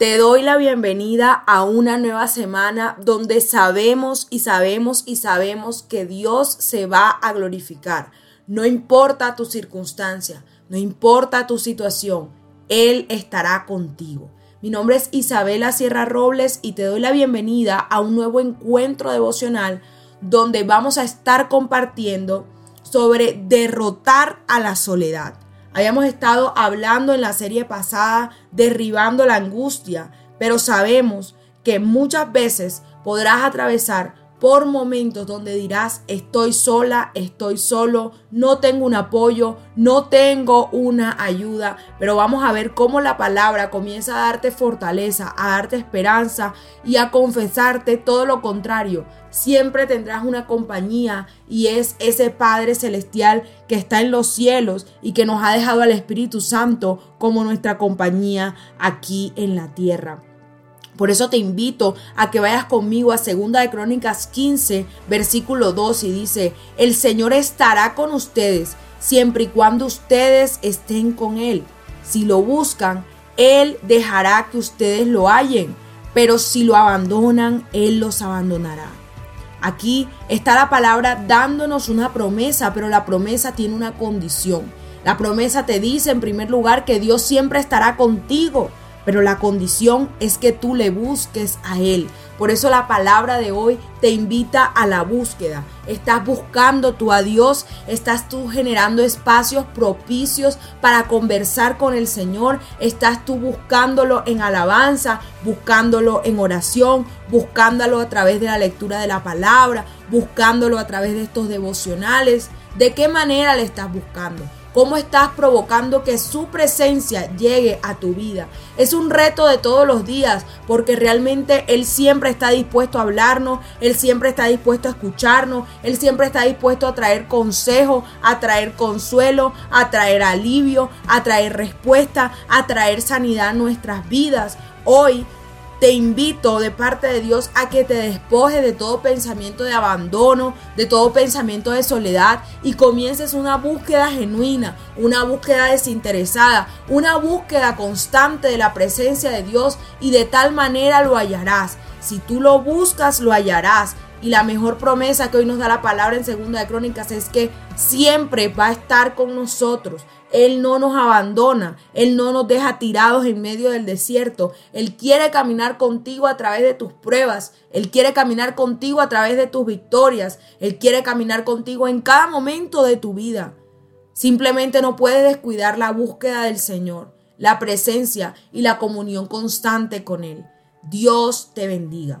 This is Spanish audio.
Te doy la bienvenida a una nueva semana donde sabemos y sabemos y sabemos que Dios se va a glorificar. No importa tu circunstancia, no importa tu situación, Él estará contigo. Mi nombre es Isabela Sierra Robles y te doy la bienvenida a un nuevo encuentro devocional donde vamos a estar compartiendo sobre derrotar a la soledad. Habíamos estado hablando en la serie pasada derribando la angustia, pero sabemos que muchas veces podrás atravesar por momentos donde dirás, estoy sola, estoy solo, no tengo un apoyo, no tengo una ayuda, pero vamos a ver cómo la palabra comienza a darte fortaleza, a darte esperanza y a confesarte todo lo contrario. Siempre tendrás una compañía y es ese Padre Celestial que está en los cielos y que nos ha dejado al Espíritu Santo como nuestra compañía aquí en la tierra. Por eso te invito a que vayas conmigo a Segunda de Crónicas 15, versículo 2 y dice, "El Señor estará con ustedes siempre y cuando ustedes estén con él. Si lo buscan, él dejará que ustedes lo hallen, pero si lo abandonan, él los abandonará." Aquí está la palabra dándonos una promesa, pero la promesa tiene una condición. La promesa te dice en primer lugar que Dios siempre estará contigo pero la condición es que tú le busques a Él. Por eso la palabra de hoy te invita a la búsqueda. Estás buscando tú a Dios, estás tú generando espacios propicios para conversar con el Señor, estás tú buscándolo en alabanza, buscándolo en oración, buscándolo a través de la lectura de la palabra, buscándolo a través de estos devocionales. ¿De qué manera le estás buscando? ¿Cómo estás provocando que su presencia llegue a tu vida? Es un reto de todos los días porque realmente Él siempre está dispuesto a hablarnos, Él siempre está dispuesto a escucharnos, Él siempre está dispuesto a traer consejo, a traer consuelo, a traer alivio, a traer respuesta, a traer sanidad a nuestras vidas. Hoy te invito de parte de Dios a que te despojes de todo pensamiento de abandono, de todo pensamiento de soledad y comiences una búsqueda genuina, una búsqueda desinteresada, una búsqueda constante de la presencia de Dios y de tal manera lo hallarás. Si tú lo buscas, lo hallarás. Y la mejor promesa que hoy nos da la palabra en Segunda de Crónicas es que siempre va a estar con nosotros. Él no nos abandona, Él no nos deja tirados en medio del desierto. Él quiere caminar contigo a través de tus pruebas, Él quiere caminar contigo a través de tus victorias, Él quiere caminar contigo en cada momento de tu vida. Simplemente no puedes descuidar la búsqueda del Señor, la presencia y la comunión constante con Él. Dios te bendiga.